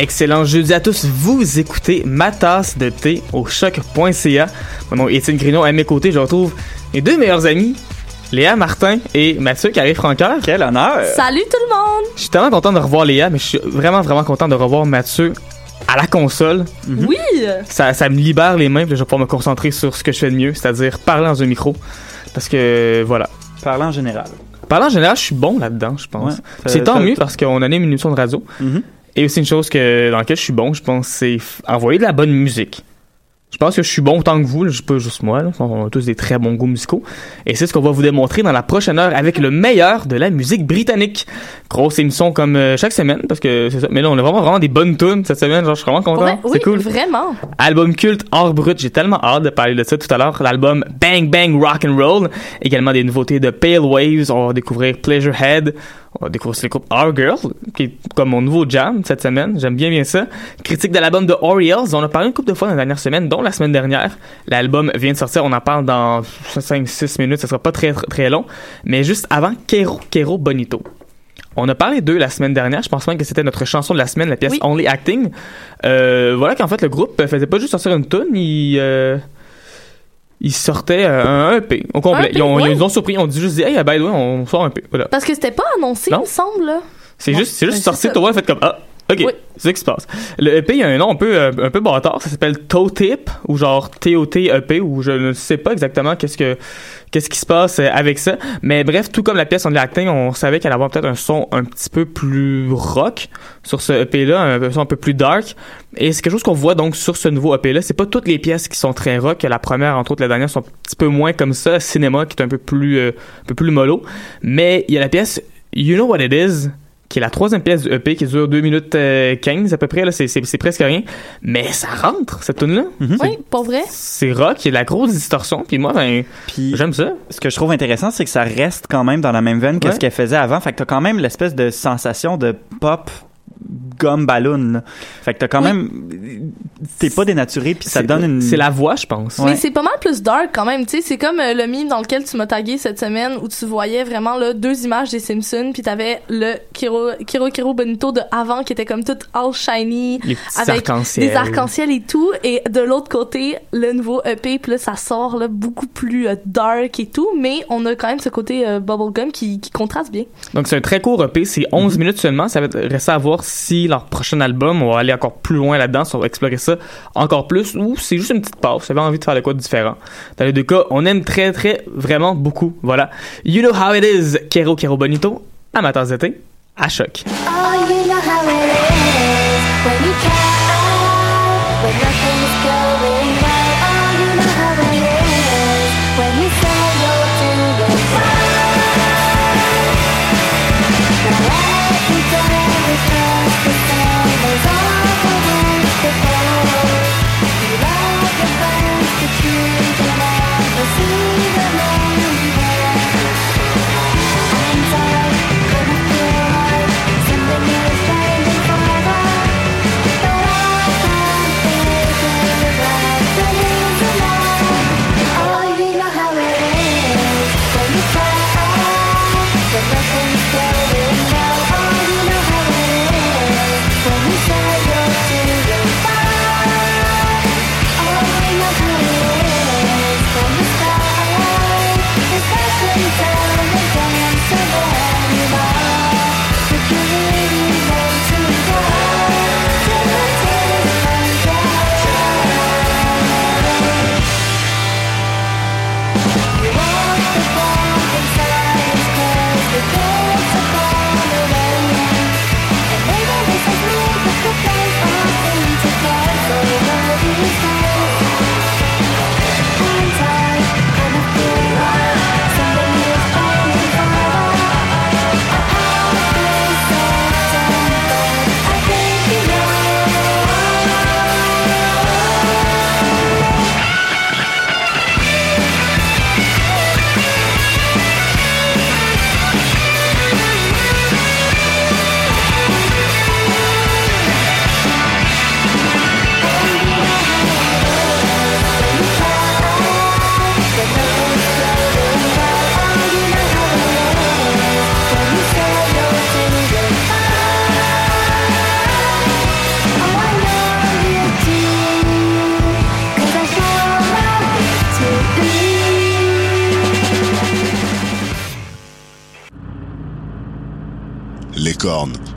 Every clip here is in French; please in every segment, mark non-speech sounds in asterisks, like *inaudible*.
Excellent jeudi à tous. Vous écoutez ma tasse de thé au choc.ca. Mon nom est Étienne Grignon. À mes côtés, je retrouve mes deux meilleurs amis, Léa Martin et Mathieu Carré-Francoeur. Quel honneur! Salut tout le monde! Je suis tellement content de revoir Léa, mais je suis vraiment, vraiment content de revoir Mathieu à la console. Oui! Ça, ça me libère les mains, puis je vais pouvoir me concentrer sur ce que je fais de mieux, c'est-à-dire parler dans un micro. Parce que, voilà. Parlant en général. Parlant en général, je suis bon là-dedans, je pense. Ouais. C'est Ça- tant mieux parce qu'on anime une émission de radio. Mhm. Et aussi une chose que, dans laquelle je suis bon, je pense, c'est envoyer de la bonne musique. Je pense que je suis bon autant que vous, je pas juste moi. Là. On a tous des très bons goûts musicaux. Et c'est ce qu'on va vous démontrer dans la prochaine heure avec le meilleur de la musique britannique. Grosse émission comme euh, chaque semaine, parce que c'est ça. Mais là, on a vraiment, vraiment des bonnes tunes cette semaine. Genre, je suis vraiment content. oui, c'est cool. vraiment. Album culte hors brut, j'ai tellement hâte de parler de ça tout à l'heure. L'album Bang Bang Rock and Roll, également des nouveautés de Pale Waves, on va découvrir Pleasure Head, on va découvrir aussi le groupe Our Girl, qui est comme mon nouveau jam cette semaine, j'aime bien bien ça. Critique de l'album de Orioles, on a parlé une couple de fois dans la dernière semaine, dont la semaine dernière. L'album vient de sortir, on en parle dans 5-6 minutes, ça sera pas très très, très long, mais juste avant, Kero Kero Bonito. On a parlé d'eux la semaine dernière. Je pense même que c'était notre chanson de la semaine, la pièce Oui. Only Acting. Euh, voilà qu'en fait le groupe faisait pas juste sortir une tune, il euh, il sortait euh, un EP au complet. Un ils, ont, ils nous ont surpris, on dit juste dit, hey by the way, on sort un EP. Voilà. Parce que c'était pas annoncé, Non. il me semble. C'est juste c'est juste ben, sorti toi, fait comme ah OK, Oui. c'est ça qui se passe. Le EP, il y a un nom un peu euh, un peu bâtard, ça s'appelle Toe Tip ou genre TOT EP ou je ne sais pas exactement qu'est-ce que qu'est-ce qui se passe euh, avec ça, mais bref, tout comme la pièce on acting, on savait qu'elle allait avoir peut-être un son un petit peu plus rock sur ce EP là, un son un peu plus dark. Et c'est quelque chose qu'on voit donc sur ce nouveau EP là, c'est pas toutes les pièces qui sont très rock, la première entre autres la dernière sont un petit peu moins comme ça, cinéma qui est un peu plus euh, un peu plus mollo, mais il y a la pièce You Know What It Is qui est la troisième pièce du EP qui dure 2 minutes euh, 15 à peu près là c'est c'est c'est presque rien mais ça rentre cette tune là Mhm. Oui, pour vrai? c'est rock il y a de la grosse distorsion puis moi ben Puis j'aime ça ce que je trouve intéressant, c'est que ça reste quand même dans la même veine que Ouais. ce qu'elle faisait avant. Fait que t'as quand même l'espèce de sensation de pop gomme ballon. là. Fait que t'as quand Oui. même... T'es pas dénaturé, puis ça donne une... c'est la voix je pense Ouais. Mais c'est pas mal plus dark quand même, tu sais, c'est comme euh, le meme dans lequel tu m'as tagué cette semaine où tu voyais vraiment là deux images des Simpsons puis t'avais le Kiro Kiro Kiro Bonito de avant qui était comme tout all shiny avec des arcs-en-ciel et tout et de l'autre côté le nouveau EP puis là ça sort là beaucoup plus euh, dark et tout mais on a quand même ce côté euh, bubblegum qui, qui contraste bien. donc c'est un très court EP c'est 11 minutes seulement ça va être- rester à voir si leur prochain album. On va aller encore plus loin là-dedans on va explorer ça encore plus ou c'est juste une petite pause. J'avais envie de faire de quoi de différent. Dans les deux cas on aime très très vraiment beaucoup. Voilà. You Know How It Is. Kero Kero Bonito. Tasse d'été à choc. Oh, you know how it is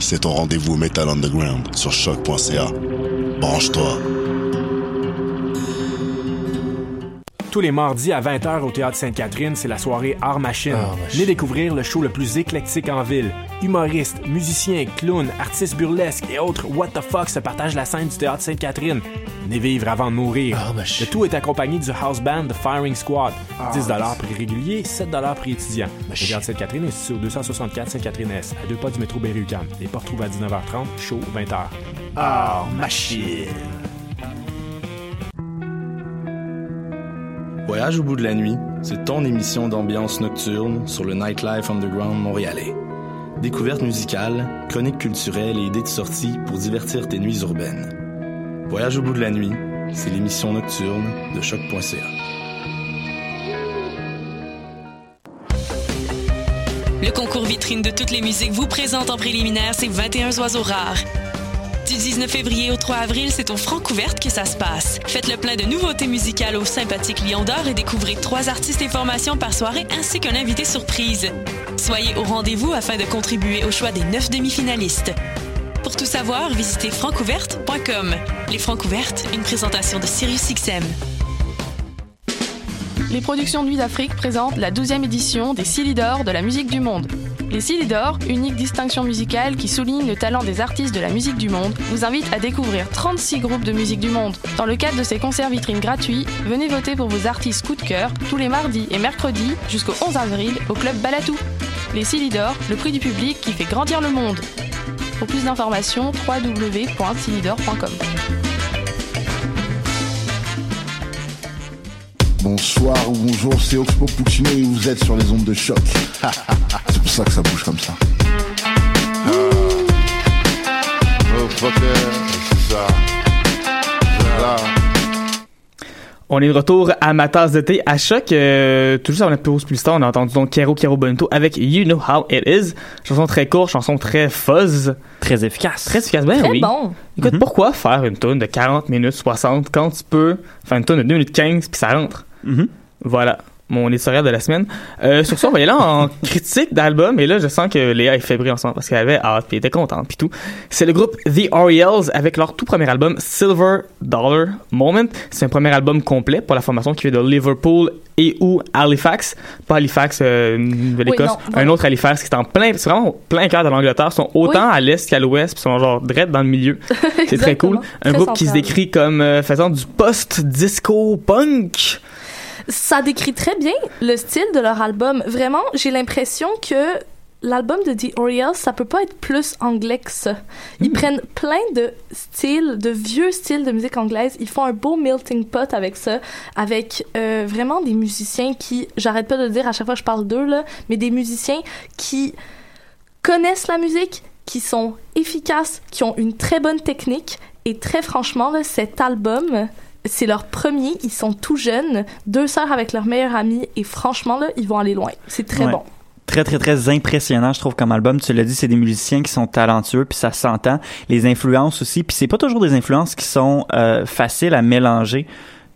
c'est ton rendez-vous Metal Underground sur choc.ca. Branche-toi. Tous les mardis à 20h au Théâtre Sainte-Catherine, c'est la soirée Art Machine. Venez découvrir le show le plus éclectique en ville. Humoristes, musiciens, clowns, artistes burlesques et autres what the fuck se partagent la scène du Théâtre Sainte-Catherine. Venez vivre avant de mourir. Le tout est accompagné du house band The Firing Squad. 10 prix régulier, 7 prix étudiant. Le Théâtre Sainte-Catherine est situé au 264 Sainte-Catherine-S, à deux pas du métro Berry-UQAM. Les portes trouvent à 19h30, show 20h. Art Machine. Voyage au bout de la nuit, c'est ton émission d'ambiance nocturne sur le Nightlife Underground montréalais. Découvertes musicales, chroniques culturelles et idées de sortie pour divertir tes nuits urbaines. Voyage au bout de la nuit, c'est l'émission nocturne de choc.ca. Le concours vitrine de toutes les musiques vous présente en préliminaire ces 21 oiseaux rares. Du 19 février au 3 avril, c'est au Francouverte que ça se passe. Faites le plein de nouveautés musicales au sympathique Lion d'Or et découvrez trois artistes et formations par soirée ainsi qu'un invité surprise. Soyez au rendez-vous afin de contribuer au choix des neuf demi-finalistes. Pour tout savoir, visitez francouverte.com. Les Francouvertes, une présentation de SiriusXM. Les productions Nuit d'Afrique présentent la 12e édition des Silidor de la musique du monde. Les Silidor, unique distinction musicale qui souligne le talent des artistes de la musique du monde, vous invitent à découvrir 36 groupes de musique du monde. Dans le cadre de ces concerts vitrines gratuits, venez voter pour vos artistes coup de cœur tous les mardis et mercredis jusqu'au 11 avril au club Balatou. Les Silidor, le prix du public qui fait grandir le monde. Pour plus d'informations, www.silidor.com. Bonsoir ou bonjour, c'est Oxpo Puccino et vous êtes sur les ondes de choc. *laughs* c'est pour ça que ça bouge comme ça. On est de retour à ma tasse de thé à choc. Euh, tout juste avant la pause plus tard, on a entendu donc Kero Kero Bonito avec You Know How It Is. Chanson très courte, chanson très fuzz. Très efficace. Très efficace, ben Très oui. bon. Écoute, pourquoi faire une tune de 40 minutes 60 quand tu peux faire une tune de 2 minutes 15 puis ça rentre? Mhm. Voilà. Mon éditorial de la semaine. Euh, sur ça, on va y aller en *laughs* critique d'album. Et là, je sens que Léa est fébrile en ce moment parce qu'elle avait hâte puis elle était contente puis tout. C'est le groupe The Orioles avec leur tout premier album Silver Dollar Moment. C'est un premier album complet pour la formation qui vient de Liverpool et ou Halifax. Pas Halifax, euh, Nouvelle-Écosse. un autre Halifax qui est en plein, c'est vraiment plein cœur de l'Angleterre. Ils sont autant à l'est qu'à l'ouest puis ils sont genre direct dans le milieu. *laughs* C'est très cool. Un Très groupe qui se décrit comme euh, faisant du post-disco punk. Ça décrit très bien le style de leur album. Vraiment, j'ai l'impression que l'album de The Orioles, ça peut pas être plus anglais que ça. Ils prennent plein de styles, de vieux styles de musique anglaise. Ils font un beau melting pot avec ça, avec euh, vraiment des musiciens qui, j'arrête pas de le dire à chaque fois que je parle d'eux, là, mais des musiciens qui connaissent la musique, qui sont efficaces, qui ont une très bonne technique. Et très franchement, là, cet album, c'est leur premier. Ils sont tout jeunes, deux sœurs avec leur meilleure amie. Et franchement, là, ils vont aller loin. C'est très Ouais. bon. Très, très, très impressionnant, je trouve, comme album. Tu l'as dit, c'est des musiciens qui sont talentueux, puis ça s'entend. Les influences aussi, puis c'est pas toujours des influences qui sont euh, faciles à mélanger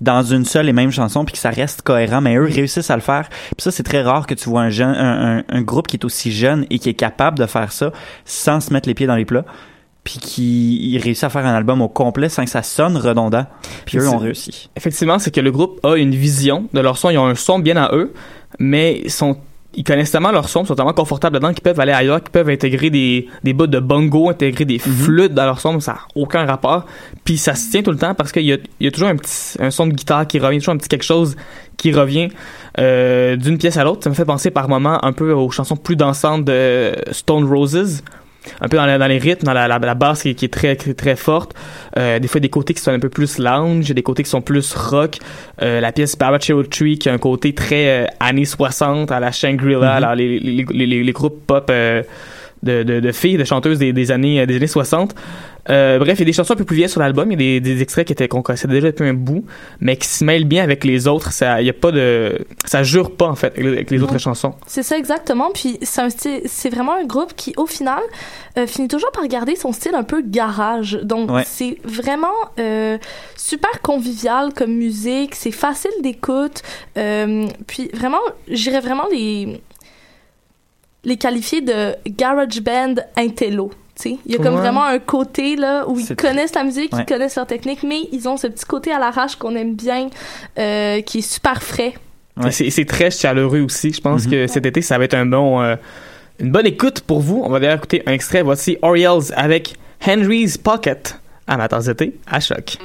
dans une seule et même chanson, puis que ça reste cohérent, mais eux réussissent à le faire. Puis ça, c'est très rare que tu vois un, jeune, un, un- un groupe qui est aussi jeune et qui est capable de faire ça sans se mettre les pieds dans les plats, puis qui réussit à faire un album au complet sans que ça sonne redondant. Puis eux ont réussi. Effectivement, c'est que le groupe a une vision de leur son. Ils ont un son bien à eux, mais ils sont ils connaissent tellement leur son, ils sont tellement confortables dedans qu'ils peuvent aller ailleurs, qu'ils peuvent intégrer des, des bouts de bongo, intégrer des flûtes dans leur son, ça n'a aucun rapport. Puis ça se tient tout le temps parce qu'il y a, il y a toujours un petit un son de guitare qui revient, toujours un petit quelque chose qui revient euh, d'une pièce à l'autre. Ça me fait penser par moments un peu aux chansons plus dansantes de Stone Roses. Un peu dans, la- dans les rythmes, dans la, la, la basse qui, qui est très, très, forte. Euh, des fois, des côtés qui sont un peu plus lounge, des côtés qui sont plus rock. Euh, la pièce Barbacho Tree qui a un côté très euh, années 60 à la Shangri-La, alors les, les, les, les- les groupes pop de, de, de filles, de chanteuses des, des années, des années 60. Euh, bref, il y a des chansons un peu plus vieilles sur l'album, il y a des, des extraits qui étaient qu'on connaissait déjà depuis un bout, mais qui se mêlent bien avec les autres. Ça, il y a pas de, ça jure pas en fait avec les- Non. autres chansons. C'est ça exactement. Puis c'est un style, c'est vraiment un groupe qui, au final, euh, finit toujours par garder son style un peu garage. Donc Ouais. c'est vraiment euh, super convivial comme musique. C'est facile d'écoute. Euh, puis vraiment, j'irais vraiment les les qualifier de garage band intello. Tu sais. Il y a comme Ouais. vraiment un côté là où ils connaissent la musique, Ouais. ils connaissent leur technique, mais ils ont ce petit côté à l'arrache qu'on aime bien, euh, qui est super frais. Et c'est- très chaleureux aussi. Je pense Mhm. que cet été, ça va être un bon, euh, une bonne écoute pour vous. On va d'ailleurs écouter un extrait. Voici Orioles avec Henry's Pocket. Amateurs d'été, à choc.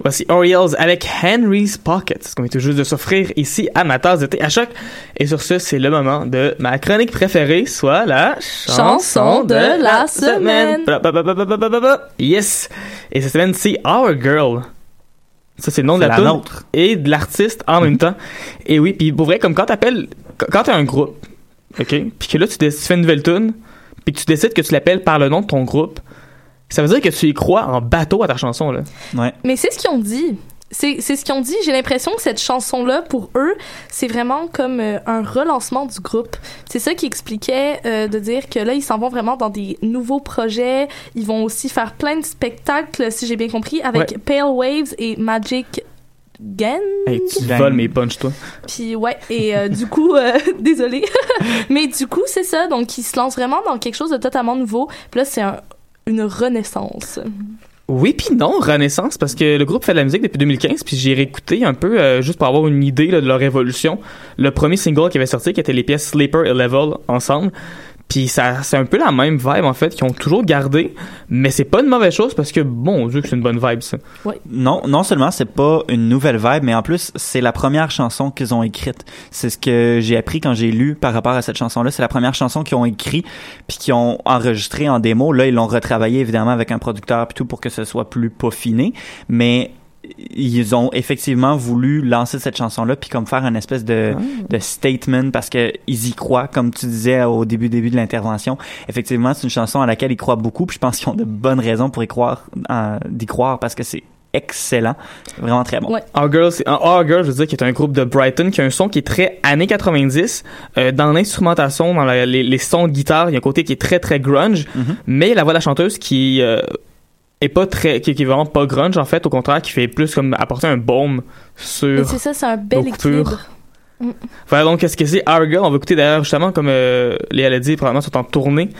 Voici Orioles avec Henry's Pocket, ce qu'on est tout juste de s'offrir ici à ma tasse de thé à choc. Et sur ce, c'est le moment de ma chronique préférée, soit la chanson de, la semaine. semaine. Yes! Et cette semaine, c'est Our Girl. Ça, c'est le nom de la, la nôtre. et de l'artiste en même *laughs* temps. Et oui, puis pour vrai, comme quand t'appelles, quand t'as un groupe, OK, puis que là, tu, tu fais une nouvelle tune, puis que tu décides que tu l'appelles par le nom de ton groupe, ça veut dire que tu y crois en bateau à ta chanson, là. Ouais. Mais c'est ce qu'ils ont dit. C'est c'est ce qu'ils ont dit. J'ai l'impression que cette chanson-là, pour eux, c'est vraiment comme euh, un relancement du groupe. C'est ça qui expliquait euh, de dire que là, ils s'en vont vraiment dans des nouveaux projets. Ils vont aussi faire plein de spectacles, si j'ai bien compris, avec Ouais. Pale Waves et Magic Gang. Hey, tu Gang. voles mes punch, toi. Puis ouais, et euh, du coup, euh, *laughs* désolé, *laughs* mais du coup, c'est ça. Donc, ils se lancent vraiment dans quelque chose de totalement nouveau. Puis là, c'est un- une renaissance. Oui puis non, Renaissance, parce que le groupe fait de la musique depuis 2015, puis j'ai réécouté un peu, euh, juste pour avoir une idée de leur évolution, le premier single qui avait sorti, qui était les pièces Sleeper et Level ensemble, puis ça c'est un peu la même vibe en fait, qu'ils ont toujours gardé, mais c'est pas une mauvaise chose, parce que bon Dieu que c'est une bonne vibe ça. Non, non seulement c'est pas une nouvelle vibe, mais en plus c'est la première chanson qu'ils ont écrite. C'est ce que j'ai appris quand j'ai lu par rapport à cette chanson-là. C'est la première chanson qu'ils ont écrit puis qu'ils ont enregistré en démo. Là, ils l'ont retravaillé évidemment avec un producteur puis tout pour que ce soit plus peaufiné, mais ils ont effectivement voulu lancer cette chanson-là puis comme faire une espèce de, de statement parce que ils y croient, comme tu disais au début début de l'intervention. Effectivement, c'est une chanson à laquelle ils croient beaucoup puis je pense qu'ils ont de bonnes raisons pour y croire, euh, d'y croire parce que c'est excellent, C'est vraiment très bon. Ouais. Our Girl, c'est Our Girl, je veux dire, qui est un groupe de Brighton qui a un son qui est très années 90 euh, dans l'instrumentation, dans la- les, les sons de guitare, il y a un côté qui est très très grunge, Mhm. mais la voix de la chanteuse qui euh, est pas très, qui, qui est vraiment pas grunge en fait, au contraire, qui fait plus comme apporter un baume sur. c'est ça, c'est un bel équilibre. Voilà donc qu'est-ce que c'est? Our Girl. On va écouter d'ailleurs justement comme euh, Léa l'a dit, probablement sont en tournée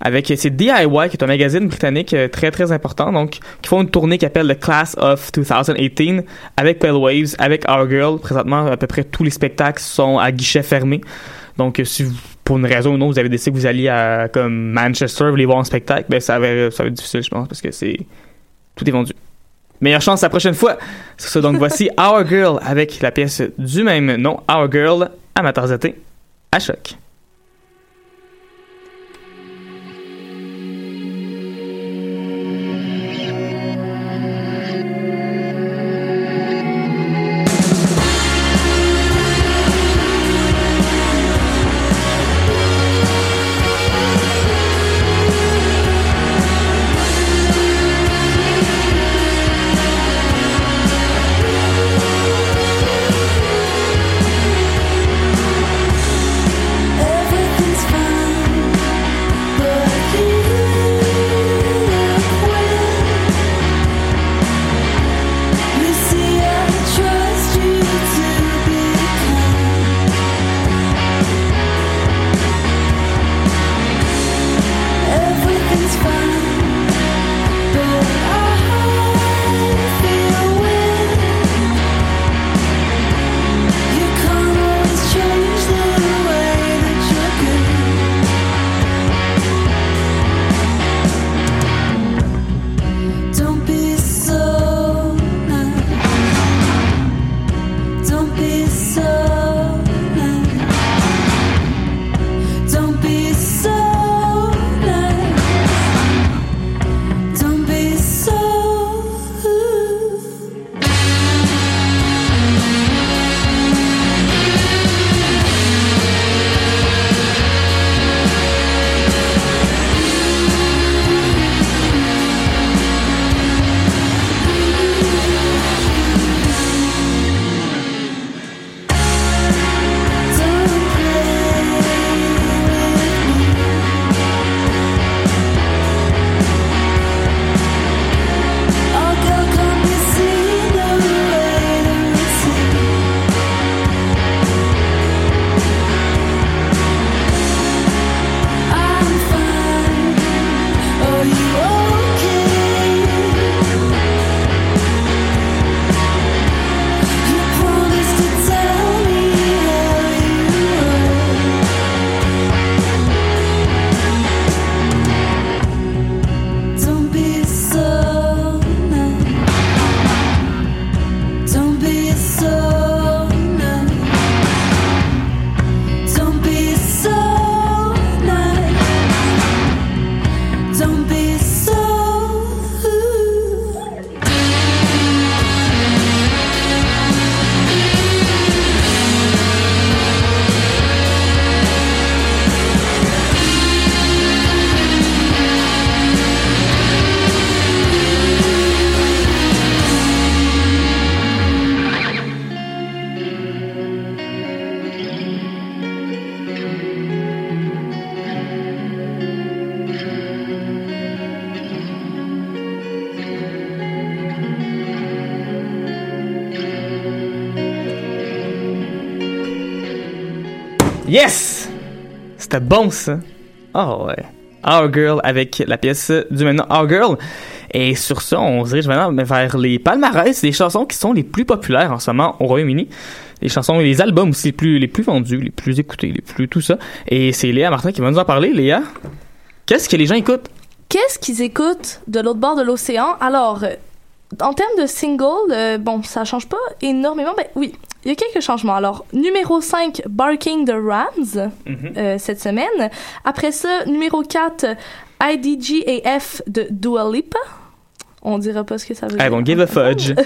avec c'est DIY qui est un magazine britannique euh, très très important donc qui font une tournée qui appelle The Class of 2018 avec Pale Waves, avec Our Girl. Présentement à peu près tous les spectacles sont à guichet fermé. Donc euh, si vous, pour une raison ou une autre vous avez décidé que vous alliez à comme Manchester vous les voir en spectacle, ben ça va ça va être difficile je pense parce que c'est tout est vendu. Meilleure chance la prochaine fois. C'est ça, donc *laughs* voici Our Girl avec la pièce du même nom, Our Girl, Matarzaté, à choc. Yes! C'était bon, ça. Oh, ouais. Our Girl avec la pièce du maintenant Our Girl. Et sur ça, on se dirige maintenant vers les palmarès des chansons qui sont les plus populaires en ce moment au Royaume-Uni. Les chansons et les albums aussi les plus, vendus, les plus écoutés, les plus tout ça. Et c'est Léa Martin qui va nous en parler. Léa, qu'est-ce que les gens écoutent? Qu'est-ce qu'ils écoutent de l'autre bord de l'océan? Alors, euh, en termes de single, euh, bon, ça change pas énormément. Ben oui, il y a quelques changements. Alors, numéro 5, Barking the Rams, euh, cette semaine. Après ça, numéro 4, IDGAF de Dua Lipa. On dira pas ce que ça veut Ah dire. bon, give a fudge. *laughs*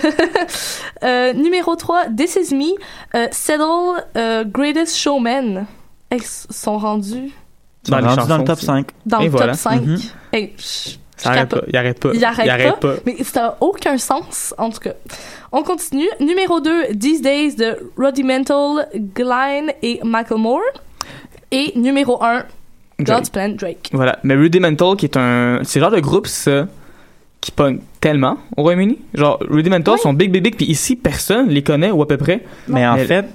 Euh, numéro 3, This Is Me, euh, Settle, euh, Greatest Showman. Ils sont rendus Ils sont rendus dans le top 5. dans Et le voilà. top 5. Mhm. Hey, je- Ça arrête pas, il arrête pas. Il arrête, Il arrête pas, pas. Mais ça n'a aucun sens, en tout cas. On continue. Numéro 2, These Days de Rudimental, Glenn et Macklemore. Et numéro 1, God's Plan, Drake. Voilà. Mais Rudimental, qui est un. C'est le genre de groupe, ça, qui pogne tellement au Royaume-Uni. Genre, Rudimental sont big, big, big, puis ici, personne les connaît ou à peu près. Mais en Mais- fait,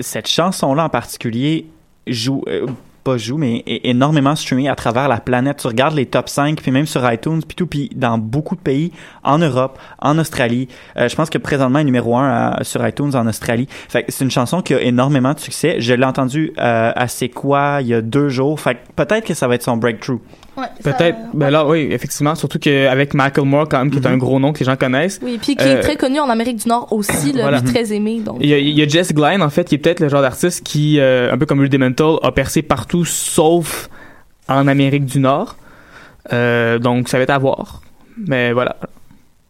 cette chanson-là en particulier joue, euh, pas joue, mais est énormément streamée à travers la planète. Tu regardes les top 5, puis même sur iTunes, puis tout, puis dans beaucoup de pays, en Europe, en Australie. Euh, je pense que présentement, numéro 1 sur iTunes en Australie. Fait c'est une chanson qui a énormément de succès. Je l'ai entendue euh, à C'est quoi il y a deux jours. Fait peut-être que ça va être son breakthrough. Peut-être. Ben là, oui, effectivement. Surtout qu'avec Macklemore, quand même, qui est un gros nom que les gens connaissent. Oui, puis qui Euh, est très connu en Amérique du Nord aussi, là, Voilà. puis très aimé. Donc. Il y, a, il y a Jess Glenn, en fait, qui est peut-être le genre d'artiste qui, euh, un peu comme Rudimental, a percé partout sauf en Amérique du Nord. Euh, donc, ça va être à voir. Mais voilà.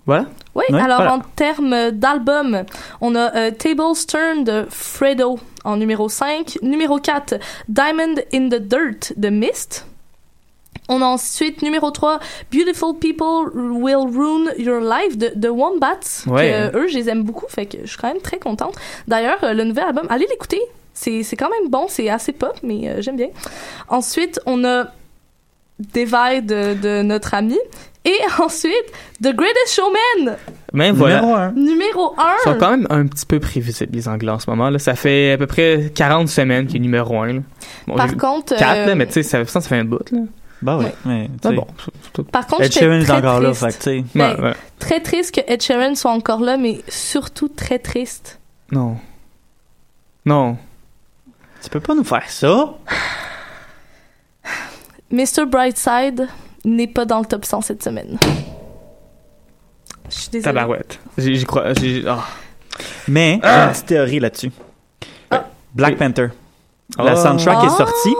Voilà? Oui, Ouais, alors voilà. en termes d'album, on a euh, Table Stern de Fredo en numéro 5. Numéro 4, Diamond in the Dirt de Mist. On a ensuite numéro 3, Beautiful People Will Ruin Your Life de, de Wombats. Ouais. Que, euh, eux, je les aime beaucoup, fait que je suis quand même très contente. D'ailleurs, euh, le nouvel album, allez l'écouter. C'est c'est quand même bon, c'est assez pop, mais euh, j'aime bien. Ensuite, on a Divide de, de notre ami. Et *laughs* ensuite, The Greatest Showman, Mais voilà. Numéro 1. numéro Ils sont 1. quand même un petit peu prévisibles, les Anglais, en ce moment. Là. Ça fait à peu près 40 semaines qu'il est numéro 1. Là. Bon, Par contre, quatre, euh, là, mais tu sais, ça, ça, ça fait un bout. Là. Bah ouais. Ouais. mais, tu Ah sais, bon. Par contre, Ed Sheeran est encore là, triste. fait que, tu sais. Ben, Ouais, ouais. Très triste que Ed Sheeran soit encore là, mais surtout très triste. Non. Non. Tu peux pas nous faire ça? *sighs* Mr. Brightside n'est pas dans le top 100 cette semaine. Je suis désolée. Tabarouette. J'y j'y crois. j'ai- ah. Mais j'ai une petite théorie là-dessus. Black Panther. La Ah. soundtrack Ah. est sortie.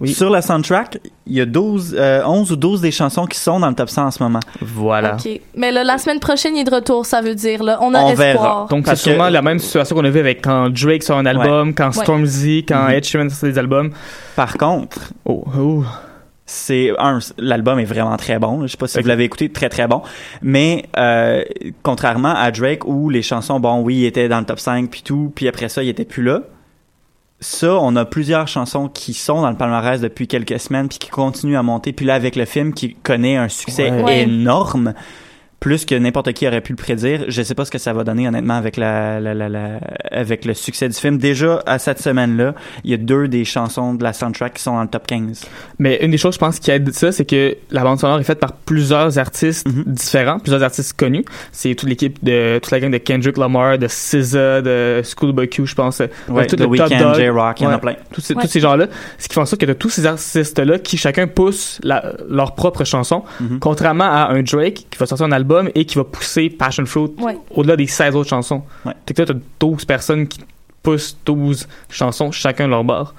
Oui. Sur la soundtrack, il y a 12, euh, 11 ou 12 des chansons qui sont dans le top 100 en ce moment. Voilà. Ok. Mais là, la semaine prochaine, il est de retour, ça veut dire. Là. On a On espoir. verra. Donc, c'est que- sûrement la même situation qu'on a vu avec quand Drake sort un album, quand Ouais. Stormzy, quand Mhm. Ed Sheeran sort des albums. Par contre, Oh, oh. c'est un, l'album est vraiment très bon. Je sais pas si vous l'avez écouté, très très bon. Mais euh, contrairement à Drake où les chansons, bon oui, il était dans le top 5 puis tout, puis après ça, il était plus là. Ça, on a plusieurs chansons qui sont dans le palmarès depuis quelques semaines puis qui continuent à monter. Puis là, avec le film qui connaît un succès Ouais. Énorme, plus que n'importe qui aurait pu le prédire. Je sais pas ce que ça va donner honnêtement avec la, la, la, la- avec le succès du film. Déjà à cette semaine-là, il y a deux des chansons de la soundtrack qui sont dans le top 15. Mais une des choses, je pense, qui aide ça, c'est que la bande sonore est faite par plusieurs artistes Mhm. différents, plusieurs artistes connus. C'est toute l'équipe de, toute la gang de Kendrick Lamar, de SZA, de Schoolboy Q, je pense. Ouais, Bref, tout The le Top Weeknd, Dog. J-Rock, il y en a Ouais. plein. Tous ces, Ouais. tous ces gens-là. Ce qui fait en sorte que de tous ces artistes-là qui chacun pousse la, leur propre chanson, Mhm. contrairement à un Drake qui va sortir un album et qui va pousser Passion Fruit Ouais. au-delà des 16 autres chansons. Ouais. Fait que là, t'as 12 personnes qui poussent 12 chansons, chacun de leur bord.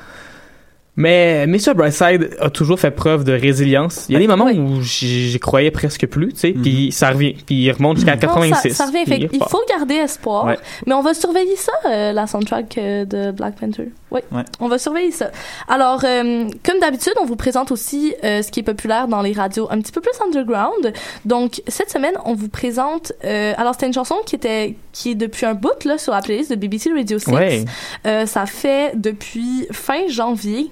Mais Mr. Brightside a toujours fait preuve de résilience. Il y a des moments Ouais. où j'y croyais presque plus, tu sais, Mhm. puis ça revient, puis il remonte jusqu'à Non, 86. ça, ça revient. Fait il faut garder espoir. Ouais. Mais on va surveiller ça, euh, la soundtrack euh, de Black Panther. Oui, Ouais. on va surveiller ça. Alors, euh, comme d'habitude, on vous présente aussi euh, ce qui est populaire dans les radios un petit peu plus underground. Donc, cette semaine, on vous présente... euh, alors, c'était une chanson qui était qui est depuis un bout là, sur la playlist de BBC Radio 6. Ouais. Euh, ça fait depuis fin janvier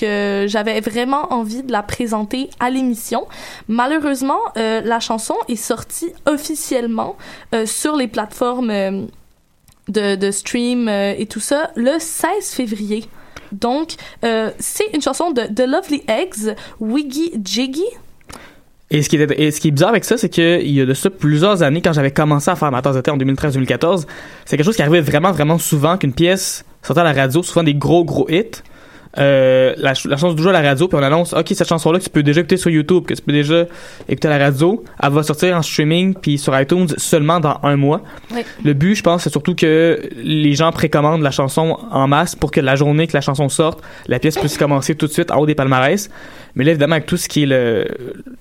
j'avais vraiment envie de la présenter à l'émission. Malheureusement, euh, la chanson est sortie officiellement euh, sur les plateformes euh, de, stream et tout ça le 16 février. Donc, c'est une chanson de The Lovely Eggs, Wiggy Jiggy. Et ce qui est, et ce qui est bizarre avec ça, c'est qu'il y a de ça plusieurs années, quand j'avais commencé à faire ma tasse de thé en 2013-2014, c'est quelque chose qui arrivait vraiment, vraiment souvent, qu'une pièce sortait à la radio, souvent des gros, gros hits. Euh, la, ch- la chanson joue à la radio, puis on annonce, OK, cette chanson-là, que tu peux déjà écouter sur YouTube, que tu peux déjà écouter à la radio, elle va sortir en streaming, puis sur iTunes seulement dans un mois. Oui. Le but, je pense, c'est surtout que les gens précommandent la chanson en masse pour que la journée que la chanson sorte, la pièce puisse commencer tout de suite en haut des palmarès. Mais là, évidemment, avec tout ce qui est le,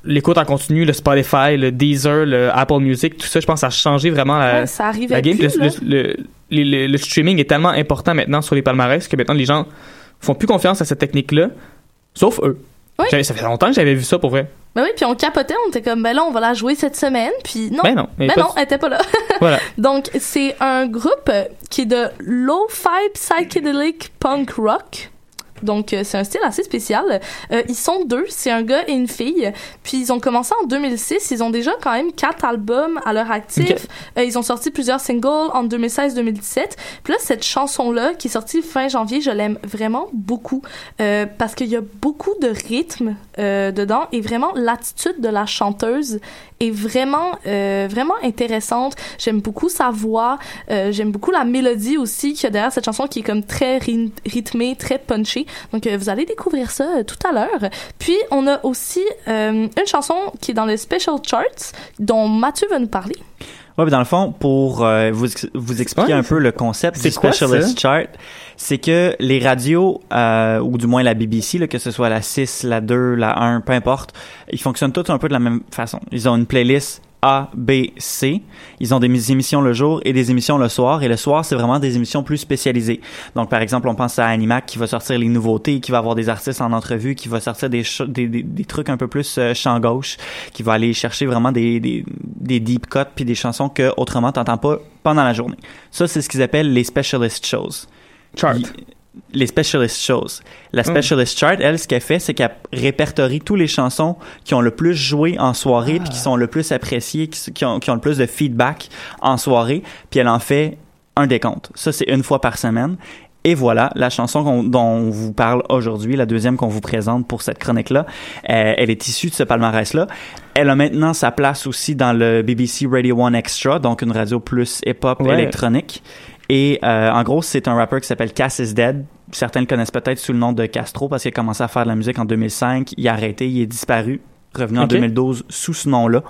l'écoute en continu, le Spotify, le Deezer, le Apple Music, tout ça, je pense, ça a changé vraiment la, Ouais, ça arrivait la game. plus, le streaming est tellement important maintenant sur les palmarès que maintenant les gens font plus confiance à cette technique-là, sauf eux. Oui. Ça fait longtemps que j'avais vu ça pour vrai. Ben oui, puis on capotait, on était comme, ben là, on va la jouer cette semaine, puis non. Ben non, Ben non, elle était pas là. *laughs* Voilà. Donc, c'est un groupe qui est de low-fi psychedelic punk rock. Donc, euh, c'est un style assez spécial. Euh, ils sont deux, c'est un gars et une fille. Puis, ils ont commencé en 2006. Ils ont déjà quand même quatre albums à leur actif. Euh, ils ont sorti plusieurs singles en 2016-2017. Puis là, cette chanson-là, qui est sortie fin janvier, je l'aime vraiment beaucoup. parce qu'il y a beaucoup de rythme dedans. Et vraiment, l'attitude de la chanteuse est vraiment, euh, vraiment intéressante. J'aime beaucoup sa voix. Euh, J'aime beaucoup la mélodie aussi qu'il y a derrière cette chanson qui est comme très ry- rythmée, très punchée. Donc, euh, vous allez découvrir ça euh, tout à l'heure. Puis, on a aussi euh, une chanson qui est dans le Special Charts dont Mathieu va nous parler. Ouais, mais dans le fond, pour euh, vous, vous expliquer Ouais, un peu le concept c'est du quoi, Specialist Chart, c'est que les radios, euh, ou du moins la BBC, là, que ce soit la 6, la 2, la 1, peu importe, ils fonctionnent tous un peu de la même façon. Ils ont une playlist A, B, C. Ils ont des émissions le jour et des émissions le soir. Et le soir, c'est vraiment des émissions plus spécialisées. Donc, par exemple, on pense à Animac qui va sortir les nouveautés, qui va avoir des artistes en entrevue, qui va sortir des, ch- des, des, des trucs un peu plus euh, champ gauche, qui va aller chercher vraiment des, des, des deep cuts puis des chansons que autrement t'entends pas pendant la journée. Ça, c'est ce qu'ils appellent les specialist shows. Chart. Les specialist shows. La specialist chart, elle, ce qu'elle fait, c'est qu'elle répertorie toutes les chansons qui ont le plus joué en soirée, puis qui sont le plus appréciées, qui, qui ont, qui ont le plus de feedback en soirée, puis elle en fait un décompte. Ça, c'est une fois par semaine. Et voilà, la chanson dont on vous parle aujourd'hui, la deuxième qu'on vous présente pour cette chronique-là, euh, elle est issue de ce palmarès-là. Elle a maintenant sa place aussi dans le BBC Radio 1 Extra, donc une radio plus hip-hop Ouais. électronique. Et euh, en gros, c'est un rappeur qui s'appelle Cass is Dead. Certains le connaissent peut-être sous le nom de Castro parce qu'il a commencé à faire de la musique en 2005. Il a arrêté, il est disparu. Revenu en Ok. 2012 sous ce nom-là.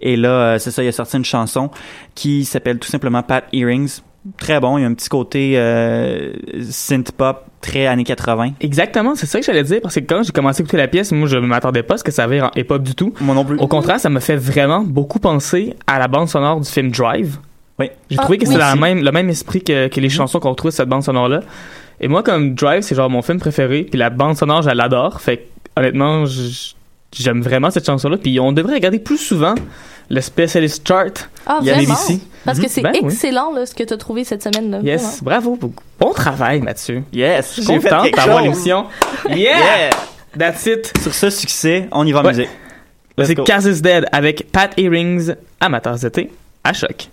Et là, euh, c'est ça, il a sorti une chanson qui s'appelle tout simplement Pat Earrings. Très bon, il y a un petit côté euh, synth-pop très années 80. Exactement, c'est ça que j'allais dire, parce que quand j'ai commencé à écouter la pièce, moi, je m'attendais pas à ce que ça avait en hip-hop du tout. Moi non plus. Au contraire, ça me fait vraiment beaucoup penser à la bande sonore du film Drive. Oui. J'ai Ah, trouvé que oui, c'est la même, le même esprit que, que les chansons qu'on retrouve sur cette bande sonore-là. Et moi, comme Drive, c'est genre mon film préféré, puis la bande sonore, je l'adore. Fait que, honnêtement, j'aime vraiment cette chanson-là. Puis on devrait regarder plus souvent le Specialist Chart Ah, Il y a vraiment? Parce que Mhm. c'est Ben oui. excellent, là, ce que tu as trouvé cette semaine. Là, Yes, bravo. beaucoup. Bon travail, Mathieu. Yes, Je suis content d'avoir l'émission. Yeah! Yeah! That's it. Sur ce succès, on y va Ouais. musique. C'est. Cass is Dead avec Pat Earrings, amateurs d'été, à choc.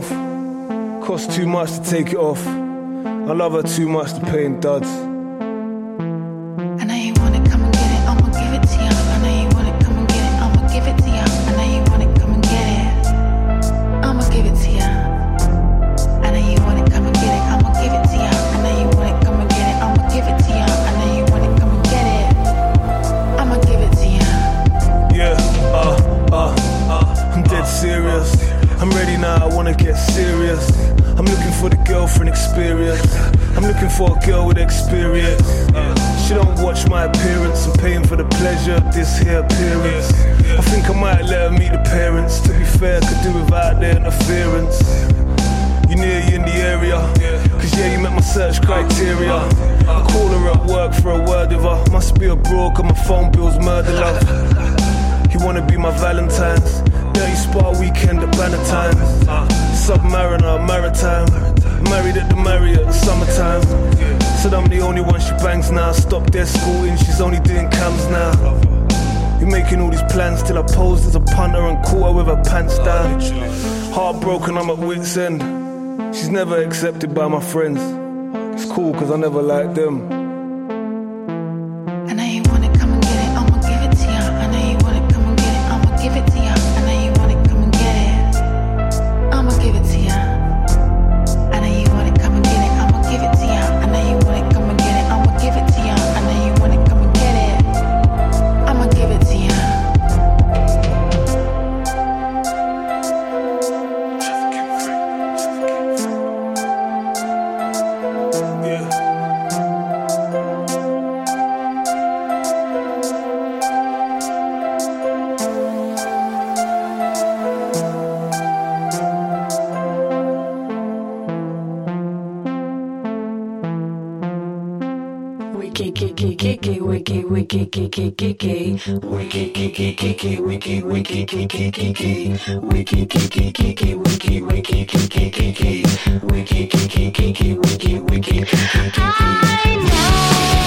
Off. Cost too much to take it off. I love her too much to pay in duds. Appearance. I'm paying for the pleasure of this here appearance. I think I might let her meet the parents. To be fair, could do without their interference. You near you in the area? Cause yeah, you met my search criteria. I call her at work for a word with her. Must be a broke and my phone bill's murder love. You wanna be my Valentine's? Dirty spa weekend at Valentine's. Submariner, maritime. Married at the Marriott, summertime. Said I'm the only one she bangs now. Stop their schooling, she's only doing cams now. You're making all these plans till I posed as a punter and caught her with her pants down. Heartbroken, I'm at wit's end. She's never accepted by my friends. It's cool cause I never liked them. Wiki kiki kiki wiki kiki kiki wiki wiki kiki kiki wiki kiki kiki wiki wiki kiki kiki wiki kiki kiki wiki wiki kiki kiki I still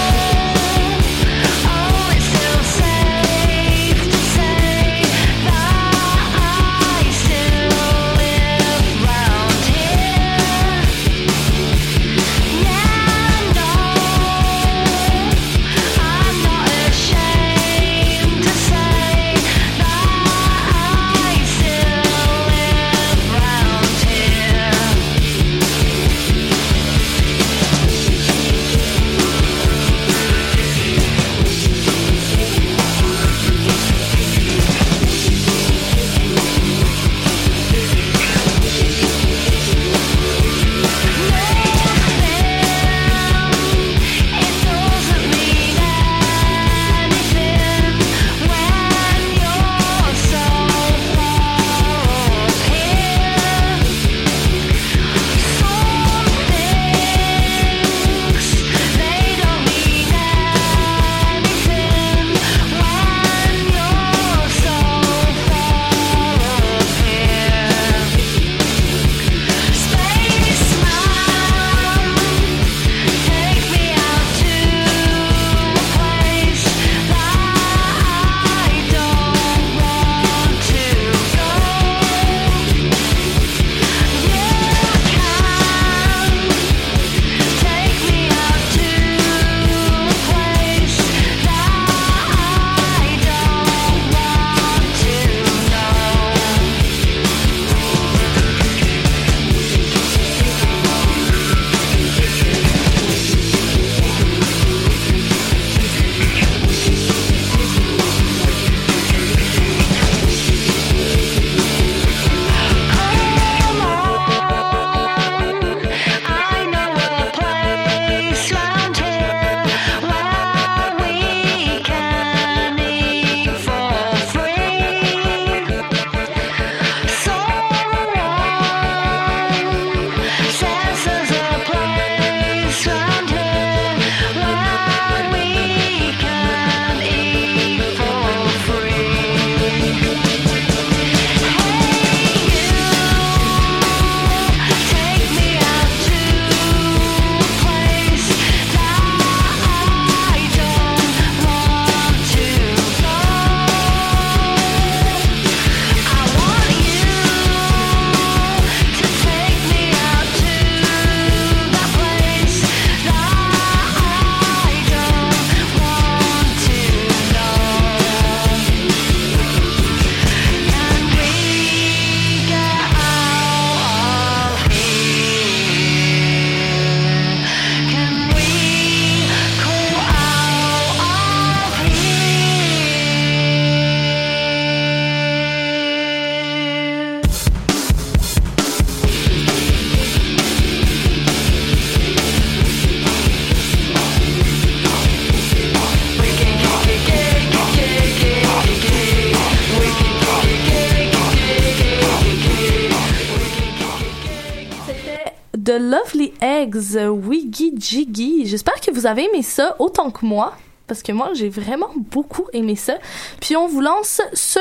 vous avez aimé ça autant que moi. Parce que moi, j'ai vraiment beaucoup aimé ça. Puis on vous lance sur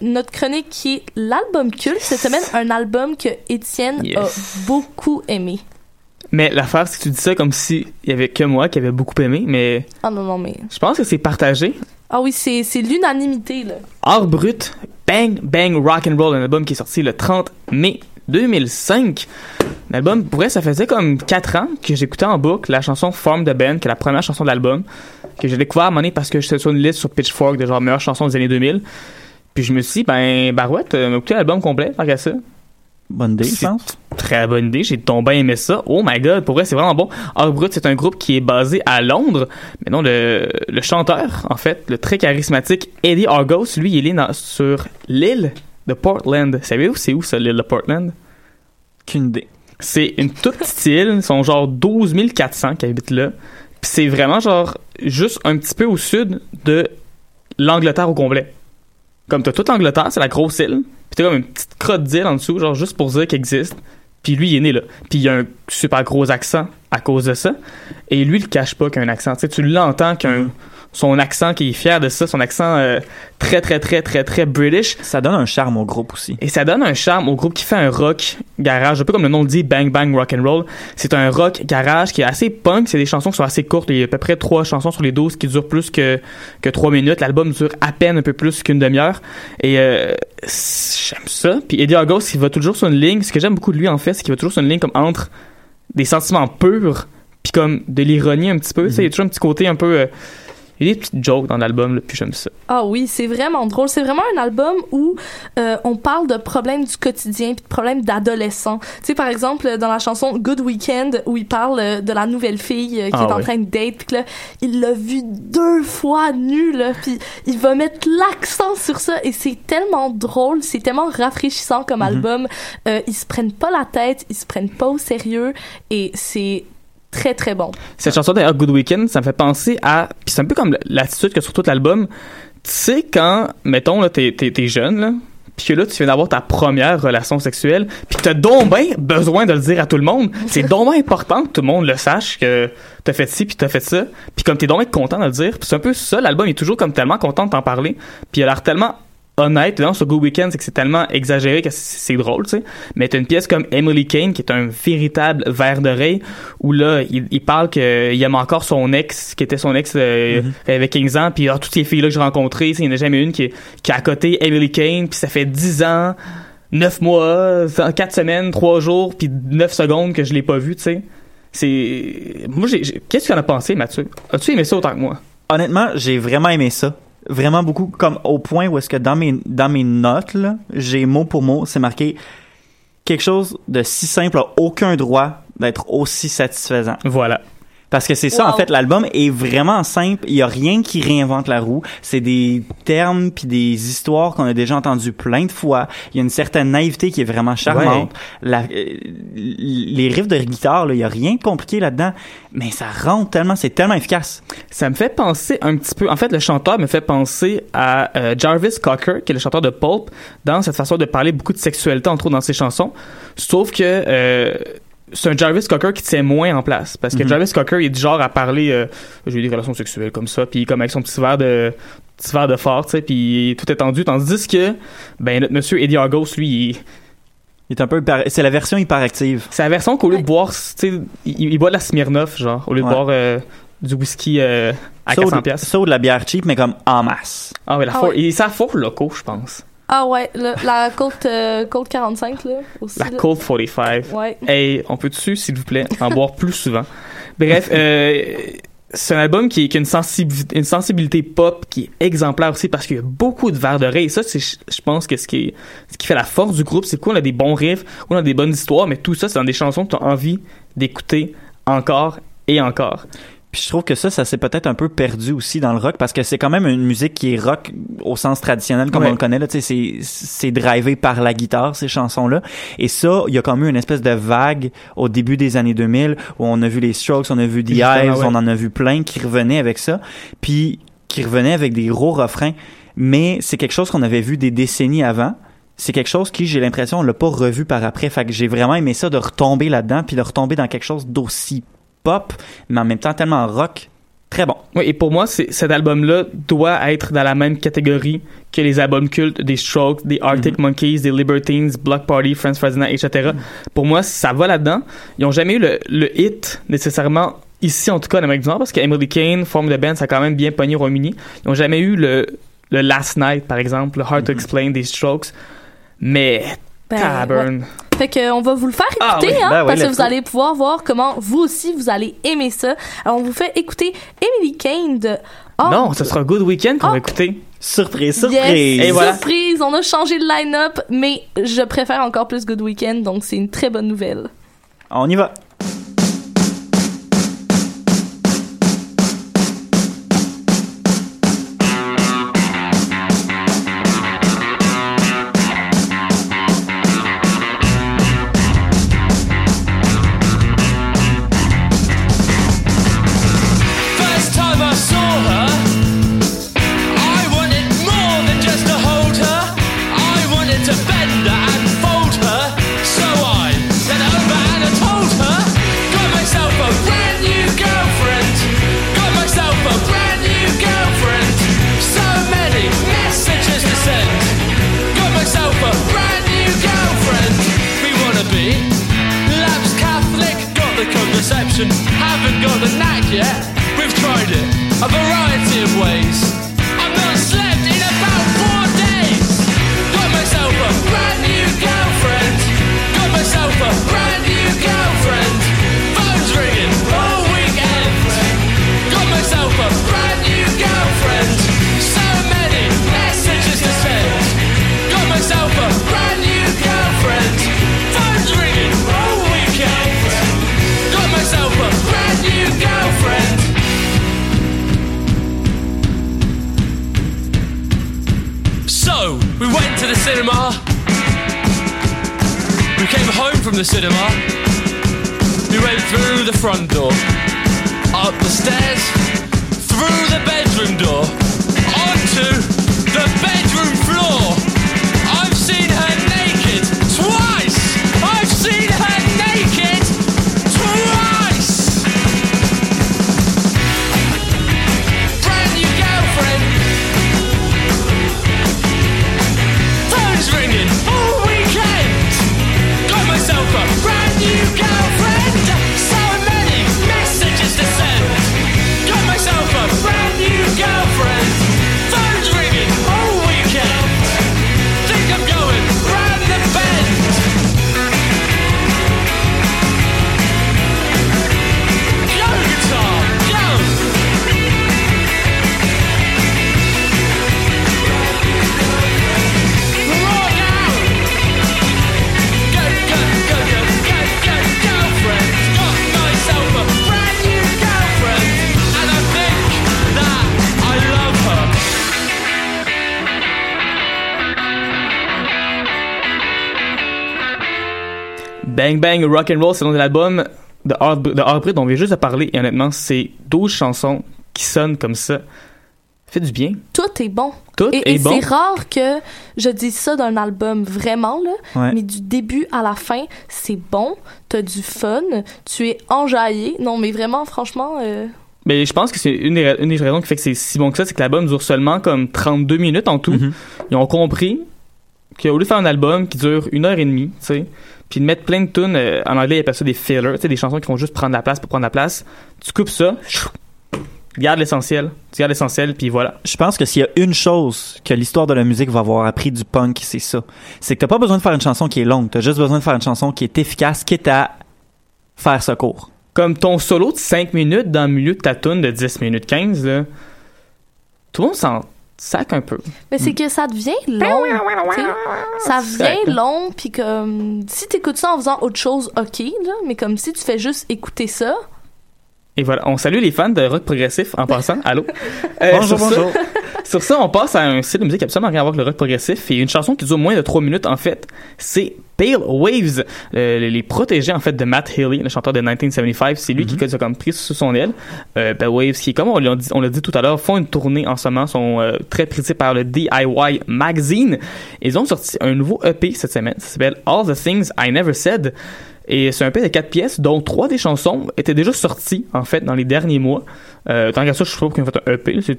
notre chronique qui est l'album culte. Cette semaine, un album que Étienne Yes. a beaucoup aimé. Mais l'affaire, c'est que tu dis ça comme si il y avait que moi qui avait beaucoup aimé, mais Ah non, non, mais... je pense que c'est partagé. Ah oui, c'est c'est l'unanimité, là. Art brut, Bang Bang Rock and Roll, un album qui est sorti le 30 mai 2005. L'album, pour vrai, ça faisait comme 4 ans que j'écoutais en boucle la chanson Form the Band, qui est la première chanson de l'album, que j'ai découvert à un moment donné parce que j'étais sur une liste sur Pitchfork de genre meilleures chansons des années 2000. Puis je me suis dit, ben, Barouette, euh, m'a écouté l'album complet, qu'à ça. Bonne idée, je pense. Très bonne idée, j'ai tombé aimé ça. Oh my god, pour vrai, c'est vraiment bon. Brut, c'est un groupe qui est basé à Londres. Mais non, le, le chanteur, en fait, le très charismatique Eddie Argos, lui, il est dans- sur l'île de Portland. Savez-vous c'est où ça, l'île de Portland? Qu'une idée. C'est une toute petite île, ils sont genre 12 400 qui habitent là. Puis c'est vraiment genre juste un petit peu au sud de l'Angleterre au complet. Comme t'as toute l'Angleterre, c'est la grosse île. Puis t'as comme une petite crotte d'île en dessous, genre juste pour dire qu'il existe. Puis lui, il est né là. Puis il a un super gros accent à cause de ça. Et lui, il cache pas qu'il a un accent. Tu sais, tu l'entends qu'un son accent, qu'il est fier de ça, son accent euh, très, très, très, très, très British. Ça donne un charme au groupe aussi. Et ça donne un charme au groupe qui fait un rock garage, un peu comme le nom le dit, Bang Bang Rock and Roll. C'est un rock garage qui est assez punk, c'est des chansons qui sont assez courtes, il y a à peu près trois chansons sur les 12 qui durent plus que, que trois minutes. L'album dure à peine un peu plus qu'une demi-heure. Et euh, j'aime ça. Puis Eddie August, il va toujours sur une ligne, ce que j'aime beaucoup de lui en fait, c'est qu'il va toujours sur une ligne comme entre des sentiments purs, puis comme de l'ironie un petit peu. Sais, Il y a toujours un petit côté un peu... euh, il y a des petites jokes dans l'album, puis j'aime ça. Ah oui, c'est vraiment drôle. C'est vraiment un album où euh, on parle de problèmes du quotidien puis de problèmes d'adolescents. Tu sais, par exemple, dans la chanson Good Weekend, où il parle euh, de la nouvelle fille euh, qui Ah est en train de date, puis là, il l'a vue deux fois nue, là, puis il va mettre l'accent sur ça, et c'est tellement drôle, c'est tellement rafraîchissant comme Mhm. album. Euh, ils se prennent pas la tête, ils se prennent pas au sérieux, et c'est très, très bon. Cette chanson d'ailleurs, Good Weekend, ça me fait penser à. Puis c'est un peu comme l'attitude que sur tout l'album. Tu sais, quand, mettons, là, t'es, t'es, t'es jeune, là, puis que là, tu viens d'avoir ta première relation sexuelle, puis que t'as donc besoin de le dire à tout le monde. *laughs* C'est donc important que tout le monde le sache que t'as fait ci, puis t'as fait ça. Puis comme t'es donc content de le dire. Puis c'est un peu ça, l'album est toujours comme tellement content de t'en parler. Puis il a l'air tellement honnête dans ce Go Weekend, c'est que c'est tellement exagéré que c'est drôle, tu sais. Mais t'as une pièce comme Emily Kane qui est un véritable verre d'oreille où là, il, il parle qu'il aime encore son ex, qui était son ex euh, il avait 15 ans, puis ah, toutes les filles là que j'ai rencontrées, il n'y en a jamais une qui, est- qui est à côté Emily Kane, puis ça fait 10 ans, 9 mois, 4 semaines, 3 jours, puis 9 secondes que je l'ai pas vu, tu sais. C'est. Moi, j'ai- Qu'est-ce que tu en as pensé, Mathieu? As-tu aimé ça autant que moi? Honnêtement, j'ai vraiment aimé ça. Vraiment beaucoup, comme au point où est-ce que dans mes, dans mes notes, j'ai mot pour mot, c'est marqué quelque chose de si simple a aucun droit d'être aussi satisfaisant. Voilà. Parce que c'est ça, en fait, l'album est vraiment simple. Il y a rien qui réinvente la roue. C'est des termes puis des histoires qu'on a déjà entendues plein de fois. Il y a une certaine naïveté qui est vraiment charmante. La- euh, les riffs de guitare, là, il y a rien de compliqué là-dedans, mais ça rentre tellement, c'est tellement efficace. Ça me fait penser un petit peu. En fait, le chanteur me fait penser à euh, Jarvis Cocker, qui est le chanteur de Pulp, dans cette façon de parler beaucoup de sexualité, entre autres dans ses chansons. Sauf que euh, c'est un Jarvis Cocker qui tient moins en place. Parce que Mhm. Jarvis Cocker, il est du genre à parler. euh, J'ai eu des relations sexuelles comme ça, puis comme avec son petit verre de. Petit verre de fort, tu sais, puis tout est tendu. Tandis que, ben, notre monsieur Eddie Argos, lui, il, Il est un peu, hyper- c'est la version hyperactive. c'est la version qu'au lieu de boire, tu sais, il, il boit de la Smirnoff, genre, au lieu de boire euh, du whisky euh, à Ça ou 400 de- pièces. Ça ou de la bière cheap, mais comme en masse. Ah ouais, la Ah four, ouais. il ça four locaux, je pense. Ah ouais, le- la Colt, euh, Colt 45, là, aussi. La là. Cold 45. Ouais. Hey, on peut dessus, s'il vous plaît, en boire plus souvent? Bref, euh, c'est un album qui, qui a une, sensibilité, une sensibilité pop qui est exemplaire aussi parce qu'il y a beaucoup de verres. Et ça, c'est, je pense que ce qui, est- ce qui fait la force du groupe, c'est qu'on a des bons riffs, on a des bonnes histoires, mais tout ça, c'est dans des chansons que tu as envie d'écouter encore et encore. Puis je trouve que ça, ça s'est peut-être un peu perdu aussi dans le rock parce que c'est quand même une musique qui est rock au sens traditionnel comme Ouais. on le connaît là. Tu sais, c'est c'est drivé par la guitare ces chansons-là. Et ça, il y a quand même une espèce de vague au début des années 2000 où on a vu les Strokes, on a vu The Hives, ouais. on en a vu plein qui revenaient avec ça, puis qui revenaient avec des gros refrains. Mais c'est quelque chose qu'on avait vu des décennies avant. c'est quelque chose qui, j'ai l'impression, on l'a pas revu par après. Fait que j'ai vraiment aimé ça de retomber là-dedans, puis de retomber dans quelque chose d'aussi pop, mais en même temps tellement rock. Très bon. Oui, et pour moi, cet album-là doit être dans la même catégorie que les albums cultes des Strokes, des Arctic Monkeys, des Libertines, Block Party, Franz Ferdinand, etc. Pour moi, ça va là-dedans. Ils ont jamais eu le, le hit nécessairement ici, en tout cas, en Amérique du Nord, parce qu'Emily Kane, Form de Band, ça a quand même bien pogné au Royaume-Uni. Ils ont jamais eu le, le Last Night, par exemple, le Hard to Explain des Strokes. Mais, Ben, ouais. Fait que on va vous le faire Ah écouter, oui, hein, ben oui, parce que vous allez pouvoir voir comment vous aussi vous allez aimer ça. Alors on vous fait écouter Emily Kane de Oh, non, ce sera Good Weekend qu'on va écouter. Surprise, Yes, Et voilà. surprise, on a changé de line-up, mais je préfère encore plus Good Weekend, donc c'est une très bonne nouvelle. On y va. Bang Bang Rock and Roll, c'est le nom de l'album de Heartbreak, de Heartbreak dont on vient juste de parler. Et honnêtement, c'est 12 chansons qui sonnent comme ça. Fait du bien. Tout est bon. Tout et est et bon. c'est rare que je dise ça d'un album vraiment là, Ouais. mais du début à la fin, c'est bon, t'as du fun, tu es enjaillé. Non, mais vraiment, franchement, euh, Mais je pense que c'est une des, une des raisons qui fait que c'est si bon que ça, c'est que l'album dure seulement comme 32 minutes en tout. Ils ont compris qu'au lieu de faire un album qui dure une heure et demie, tu sais, puis de mettre plein de tunes, euh, en anglais ils appellent ça des fillers, tu sais, des chansons qui vont juste prendre la place pour prendre la place, tu coupes ça, chou, tu gardes l'essentiel, tu gardes l'essentiel, puis voilà. Je pense que s'il y a une chose que l'histoire de la musique va avoir appris du punk, c'est ça. C'est que t'as pas besoin de faire une chanson qui est longue, t'as juste besoin de faire une chanson qui est efficace, quitte à faire ce cours. Comme ton solo de 5 minutes dans le milieu de ta tune de 10 minutes 15, là, tout le monde s'en sac un peu. mais c'est que ça devient long. ça devient long, puis comme si t'écoutes ça en faisant autre chose, ok, là, mais comme si tu fais juste écouter ça. Et voilà, on salue les fans de rock progressif en passant. Allô? *laughs* Euh, Bonjour, sur ça, bonjour. *laughs* Sur ça, on passe à un style de musique absolument rien à voir avec le rock progressif et une chanson qui dure moins de 3 minutes en fait, c'est Pale Waves, euh, les protégés en fait de Matt Healy, le chanteur de 1975, c'est lui qui a comme pris sous son aile. Euh, Pale Waves qui, comme on l'a dit, on l'a dit tout à l'heure, font une tournée en ce moment, sont euh, très prisés par le DIY Magazine. Ils ont sorti un nouveau EP cette semaine, ça s'appelle All the Things I Never Said. Et c'est un EP de quatre pièces, dont trois des chansons étaient déjà sorties, en fait, dans les derniers mois. Euh, tant qu'à ça, je trouve qu'ils ont fait un EP. C'est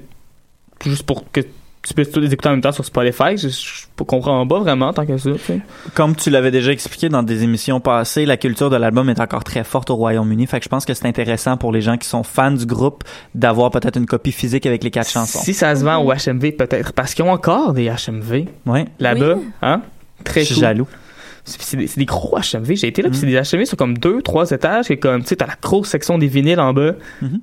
juste pour que tu puisses tous les écouter en même temps sur Spotify. Je, je comprends pas vraiment tant que ça. Comme tu l'avais déjà expliqué dans des émissions passées, la culture de l'album est encore très forte au Royaume-Uni. Fait que je pense que c'est intéressant pour les gens qui sont fans du groupe d'avoir peut-être une copie physique avec les quatre chansons. Si ça se vend au HMV, peut-être. Parce qu'ils ont encore des HMV Ouais. là-bas. Hein? Très Je suis cool. jaloux. C'est des, gros HMV. J'ai été là, puis c'est des HMV sur comme deux, trois étages. Et comme, tu sais, t'as la grosse section des vinyles en bas.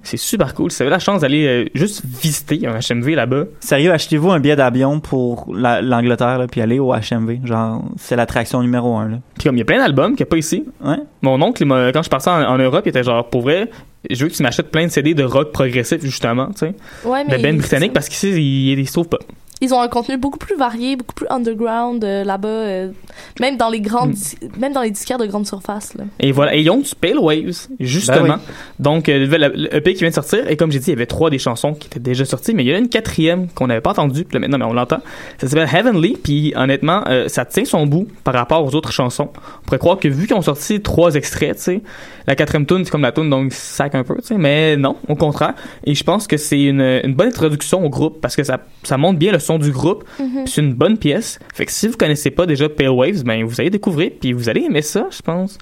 C'est super cool. Si vous avez la chance d'aller euh, juste visiter un HMV là-bas. Sérieux, achetez-vous un billet d'avion pour la- l'Angleterre, puis allez au HMV. Genre, c'est l'attraction numéro un, là. Puis comme il y a plein d'albums qu'il n'y a pas ici. Ouais. Mon oncle, il quand je suis parti en, en Europe, il était genre, pour vrai, je veux que tu m'achètes plein de CD de rock progressif, justement, tu sais. Ouais, mais de il- britannique, parce qu'ici, ils il se trouvent pas. Ils ont un contenu beaucoup plus varié, beaucoup plus underground euh, là-bas, euh, même dans les grandes, dis- même dans les disquaires de grande surface. Là. Et voilà, et ils ont du Pale Waves, justement. Ben Donc, euh, le, le EP qui vient de sortir, et comme j'ai dit, il y avait trois des chansons qui étaient déjà sorties, mais il y en a une quatrième qu'on n'avait pas entendue, puis là, maintenant, mais on l'entend. Ça s'appelle Heavenly, puis honnêtement, euh, ça tient son bout par rapport aux autres chansons. On pourrait croire que vu qu'ils ont sorti trois extraits, tu sais, la quatrième tune c'est comme la tune donc sac un peu, tu sais, mais non, au contraire. Et je pense que c'est une, une bonne introduction au groupe, parce que ça, ça montre bien le son du groupe, puis c'est une bonne pièce. Fait que si vous connaissez pas déjà Pale Waves, ben vous allez découvrir, puis vous allez aimer ça, je pense.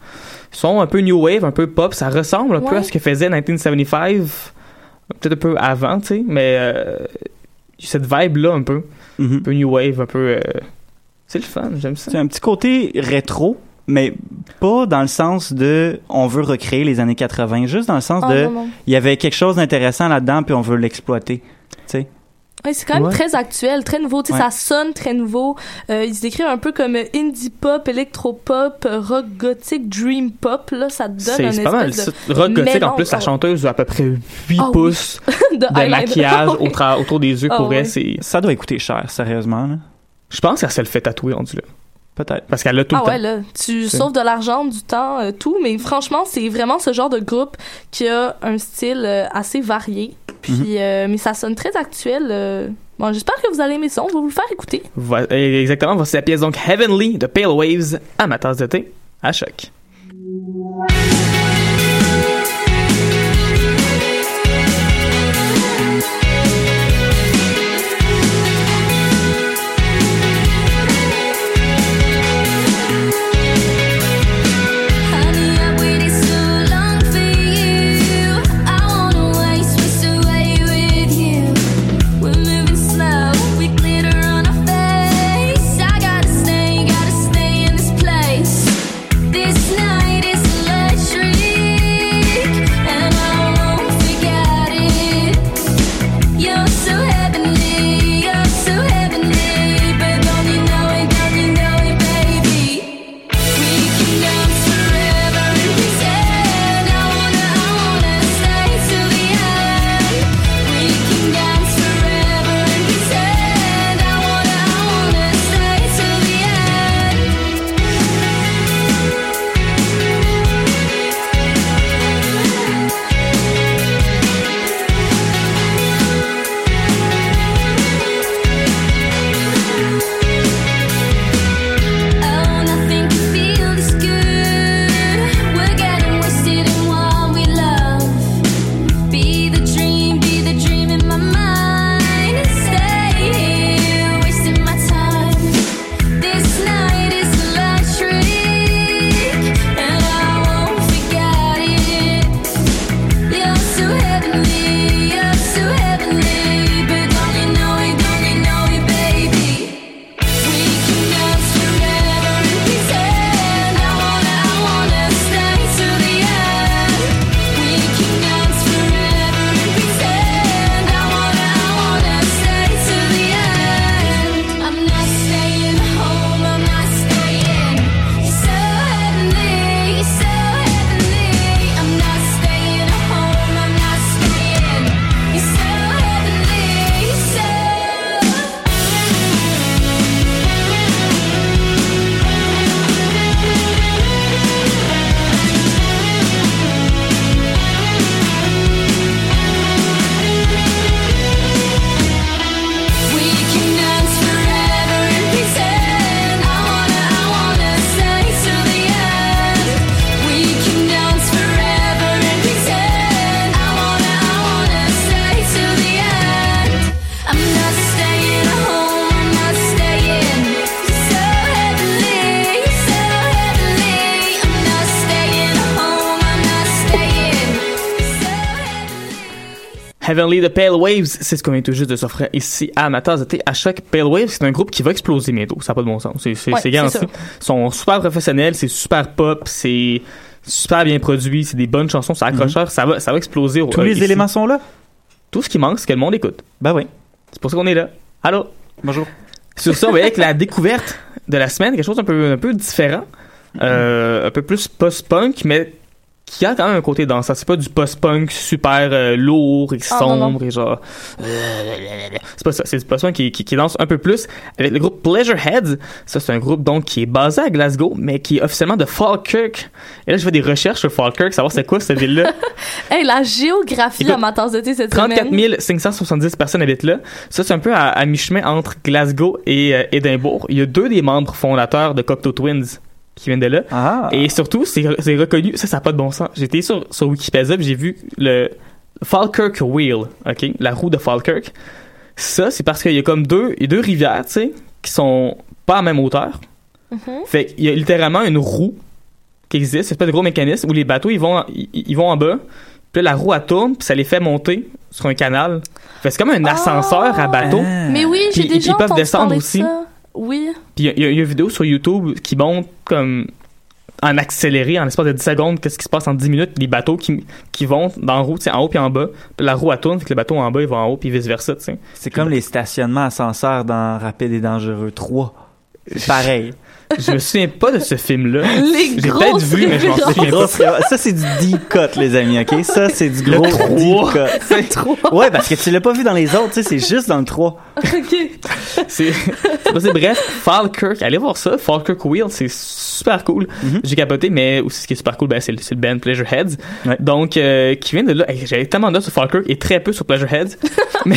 Ils sont un peu new wave, un peu pop, ça ressemble un peu à ce que faisait 1975, peut-être un peu avant, tu sais, mais euh, cette vibe-là un peu, Mhm. un peu new wave, un peu... euh, c'est le fun, j'aime ça. C'est un petit côté rétro, mais pas dans le sens de on veut recréer les années 80, juste dans le sens Ah, de il y avait quelque chose d'intéressant là-dedans puis on veut l'exploiter. Tu sais. Ouais, c'est quand même Ouais. très actuel, très nouveau. Tu sais, Ouais. Ça sonne très nouveau. Euh, ils se décrivent un peu comme indie pop, électro-pop, rock gothique, dream pop. Là, ça te donne C'est un pas mal de Rock gothique, en plus, la chanteuse a à peu près 8 Ah oui. pouces *laughs* de, de eyeliner. maquillage Ah oui. autour des yeux Ah pour oui. elle. c'est- Ça doit coûter cher, sérieusement. Là. Je pense qu'elle se le fait tatouer rendu là. Peut-être. Parce qu'elle l'a tout Ah le temps. ouais, là, tu sauves de l'argent, du temps, euh, tout, mais franchement, c'est vraiment ce genre de groupe qui a un style euh, assez varié. Puis, Mhm. euh, mais ça sonne très actuel. euh. Bon, j'espère que vous allez aimer ça. On va vous le faire écouter. Voilà, exactement, voici la pièce donc Heavenly de Pale Waves à ma tasse de thé à choc. Heavenly the Pale Waves, c'est ce qu'on vient tout juste de s'offrir ici à ma tasse de thé à chaque Pale Waves. C'est un groupe qui va exploser bientôt. Ça n'a pas de bon sens. C'est c'est- Ouais, c'est garanti. Ils sont super professionnels, c'est super pop, c'est super bien produit, c'est des bonnes chansons, c'est accrocheur. Ça va, ça va exploser. au- Tous euh, les ici. éléments sont là? Tout ce qui manque, c'est que le monde écoute. Ben oui. C'est pour ça qu'on est là. Allô? Bonjour. Sur ça, on va avec la *laughs* découverte de la semaine, quelque chose un peu, un peu différent, euh, un peu plus post-punk, mais qui a quand même un côté dansant. C'est pas du post-punk super euh, lourd et Ah, non, sombre non. et genre. C'est pas ça. C'est du post-punk qui, qui, qui danse un peu plus avec le groupe Pleasure Heads. Ça, c'est un groupe donc qui est basé à Glasgow, mais qui est officiellement de Falkirk. Et là, je fais des recherches sur Falkirk, savoir c'est quoi cette ville-là. *laughs* Hey, la géographie Écoute, tasse de thé cette 34 semaine. 570 personnes habitent là. Ça, c'est un peu à, à mi-chemin entre Glasgow et euh, Édimbourg. Il y a deux des membres fondateurs de Cocteau Twins qui viennent de là. Ah. Et surtout, c'est c'est reconnu. Ça, ça n'a pas de bon sens. J'étais sur, sur Wikipédia j'ai vu le Falkirk Wheel, OK? La roue de Falkirk. Ça, c'est parce qu'il y a comme deux, il y a deux rivières, tu sais, qui sont pas à la même hauteur. Mhm. Fait qu'il y a littéralement une roue qui existe, c'est pas de gros mécanisme où les bateaux ils vont ils, ils vont en bas, puis là, la roue elle tourne, puis ça les fait monter sur un canal. Fait c'est comme un ascenseur à bateau. Mais oui, j'ai déjà ils peuvent entendu descendre aussi. ça. Oui. Puis il y, a- il y il une vidéo sur YouTube qui montre comme en accéléré, en l'espace de 10 secondes, qu'est-ce qui se passe en 10 minutes, les bateaux qui, qui vont dans la roue, tu sais, en haut puis en bas. Puis la roue elle tourne, fait que les bateaux en bas ils vont en haut puis vice versa, tu sais. C'est comme les stationnements ascenseurs dans Rapide et Dangereux 3. C'est *laughs* pareil. Je me souviens pas de ce film-là. Les J'ai peut-être vu, mais je m'en souviens pas. Ça, c'est du deep cut, les amis, OK? Ça, c'est du Le gros deep cut. *laughs* C'est trop. Ouais, parce que tu l'as pas vu dans les autres, tu sais, c'est juste dans le 3. *laughs* ok. C'est bref, Falkirk, allez voir ça. Falkirk Wheel, c'est super cool. J'ai capoté, mais aussi ce qui est super cool, ben, c'est le, le band Pleasure Heads. Ouais. Donc, euh, qui vient de là. J'avais tellement d'heures sur Falkirk et très peu sur Pleasure Heads. *laughs* mais.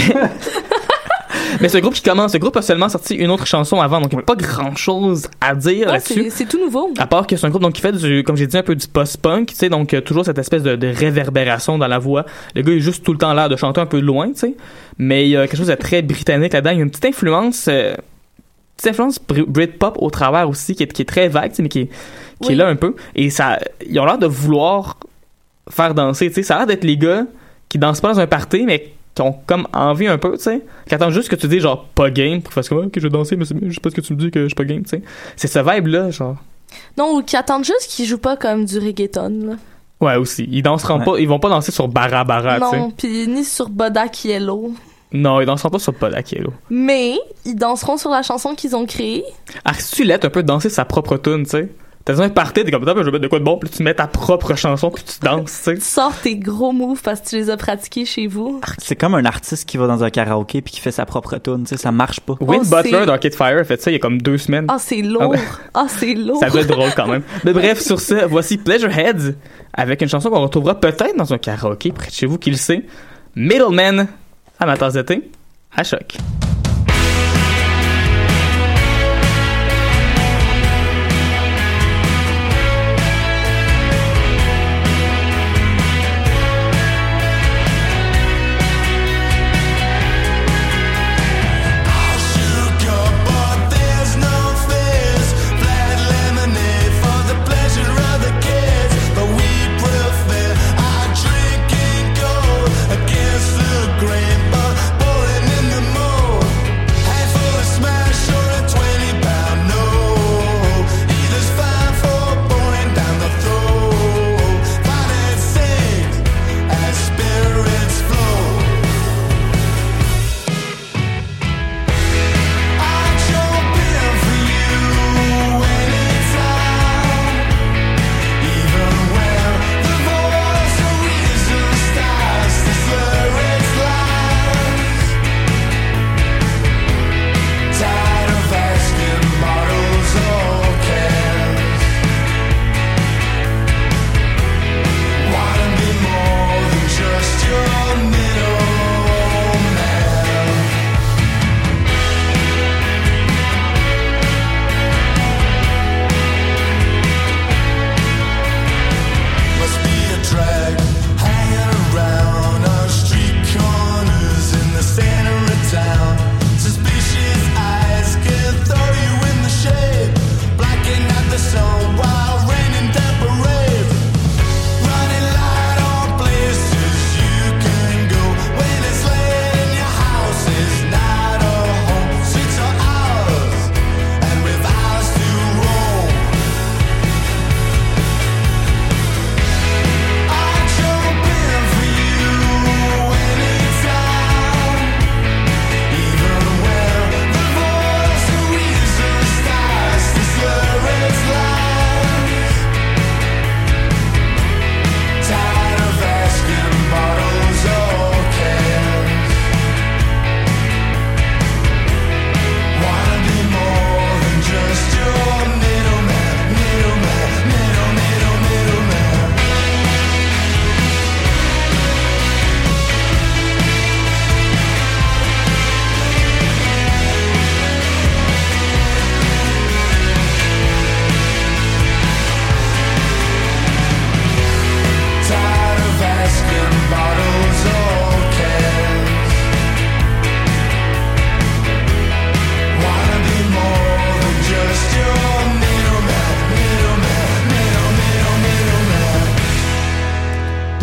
Mais ce groupe qui commence, ce groupe a seulement sorti une autre chanson avant, donc il n'y a pas grand chose à dire Ah, là-dessus. c'est tout nouveau. À part que c'est un groupe donc qui fait du, comme j'ai dit un peu du post-punk, tu sais donc euh, toujours cette espèce de, de réverbération dans la voix. Le gars il a juste tout le temps l'air de chanter un peu loin, tu sais. Mais il y a quelque chose de très britannique là-dedans, il y a une petite influence euh, petite influence br- Britpop au travers aussi qui est, qui est très vague, tu sais, mais qui est qui Oui. est là un peu et ça ils ont l'air de vouloir faire danser, tu sais, ça a l'air d'être les gars qui dansent pas dans un party mais qui ont comme envie un peu, tu sais, qui attendent juste que tu dis genre pas game pour faire comme ok je vais danser mais c'est juste parce que tu me dis que je suis pas game, tu sais. C'est ce vibe là genre Non, ou qui attendent juste qu'ils jouent pas comme du reggaeton. Là. Ouais, aussi. Ils danseront Ouais. pas, ils vont pas danser sur Bara Bara, tu sais. non, puis ni sur Bodak Yellow. Non, ils danseront pas sur Podakielo. Mais ils danseront sur la chanson qu'ils ont créée. Arstulette un peu danser sa propre tune, tu sais. T'as besoin de partir, t'es comme, je vais mettre de quoi de bon, puis tu mets ta propre chanson, puis tu danses, tu sais. Tu sors tes gros moves parce que tu les as pratiqués chez vous. C'est comme un artiste qui va dans un karaoké puis qui fait sa propre tune, tu sais, ça marche pas. Win Oh, Butler c'est- d'Arcade Fire a fait ça il y a comme deux semaines. Ah, c'est Ah lourd. Ah, c'est lourd. Ça doit être drôle quand même. *laughs* Mais bref, sur ça, voici Pleasure Heads avec une chanson qu'on retrouvera peut-être dans un karaoké près de chez vous, qui le sait. Middleman à ma tasse de thé, à choc.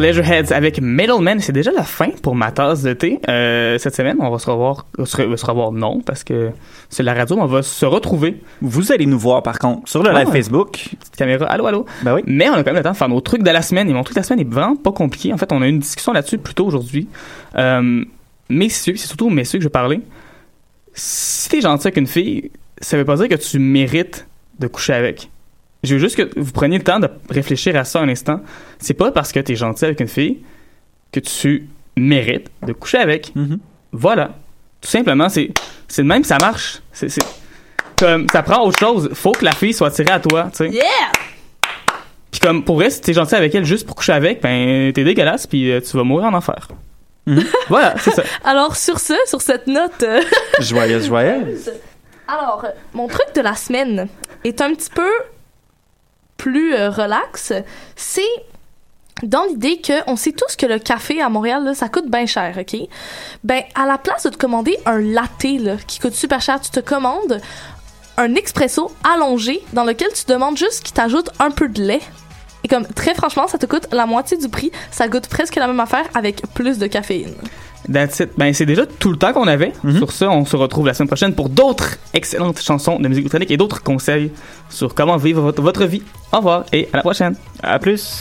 Leisureheads avec Middleman. C'est déjà la fin pour ma tasse de thé. Euh, cette semaine, on va se revoir. Se, re- se revoir, non, parce que c'est la radio, mais on va se retrouver. Vous allez nous voir, par contre, sur le Ah. live Facebook. Petite caméra. Allô, allô? Ben oui. Mais on a quand même le temps de faire nos trucs de la semaine. Et mon truc de la semaine est vraiment pas compliqué. En fait, on a eu une discussion là-dessus plus tôt aujourd'hui. Euh, messieurs, c'est surtout aux messieurs que je parler. Si t'es gentil avec une fille, ça veut pas dire que tu mérites de coucher avec. Je veux juste que vous preniez le temps de réfléchir à ça un instant. C'est pas parce que t'es gentil avec une fille que tu mérites de coucher avec. Voilà. Tout simplement, c'est c'est le même, ça marche. C'est comme ça prend autre chose. Faut que la fille soit attirée à toi, tu sais. Yeah! Puis comme pour vrai, si t'es gentil avec elle juste pour coucher avec, ben t'es dégueulasse puis euh, tu vas mourir en enfer. *laughs* voilà, c'est ça. *laughs* Alors, sur ce, sur cette note. euh, Joyeuse, joyeuse. *laughs* Alors, euh, mon truc de la semaine est un petit peu plus euh, relax. C'est dans l'idée que on sait tous que le café à Montréal, ça coûte bien cher, OK? Ben, à la place de te commander un latte, là, qui coûte super cher, tu te commandes un expresso allongé dans lequel tu demandes juste qu'il t'ajoute un peu de lait. Et comme, très franchement, ça te coûte la moitié du prix. Ça goûte presque la même affaire avec plus de caféine. That's it. Ben c'est déjà tout le temps qu'on avait. Sur ça, on se retrouve la semaine prochaine pour d'autres excellentes chansons de musique électronique et d'autres conseils sur comment vivre votre, votre vie. Au revoir et à la prochaine. À plus.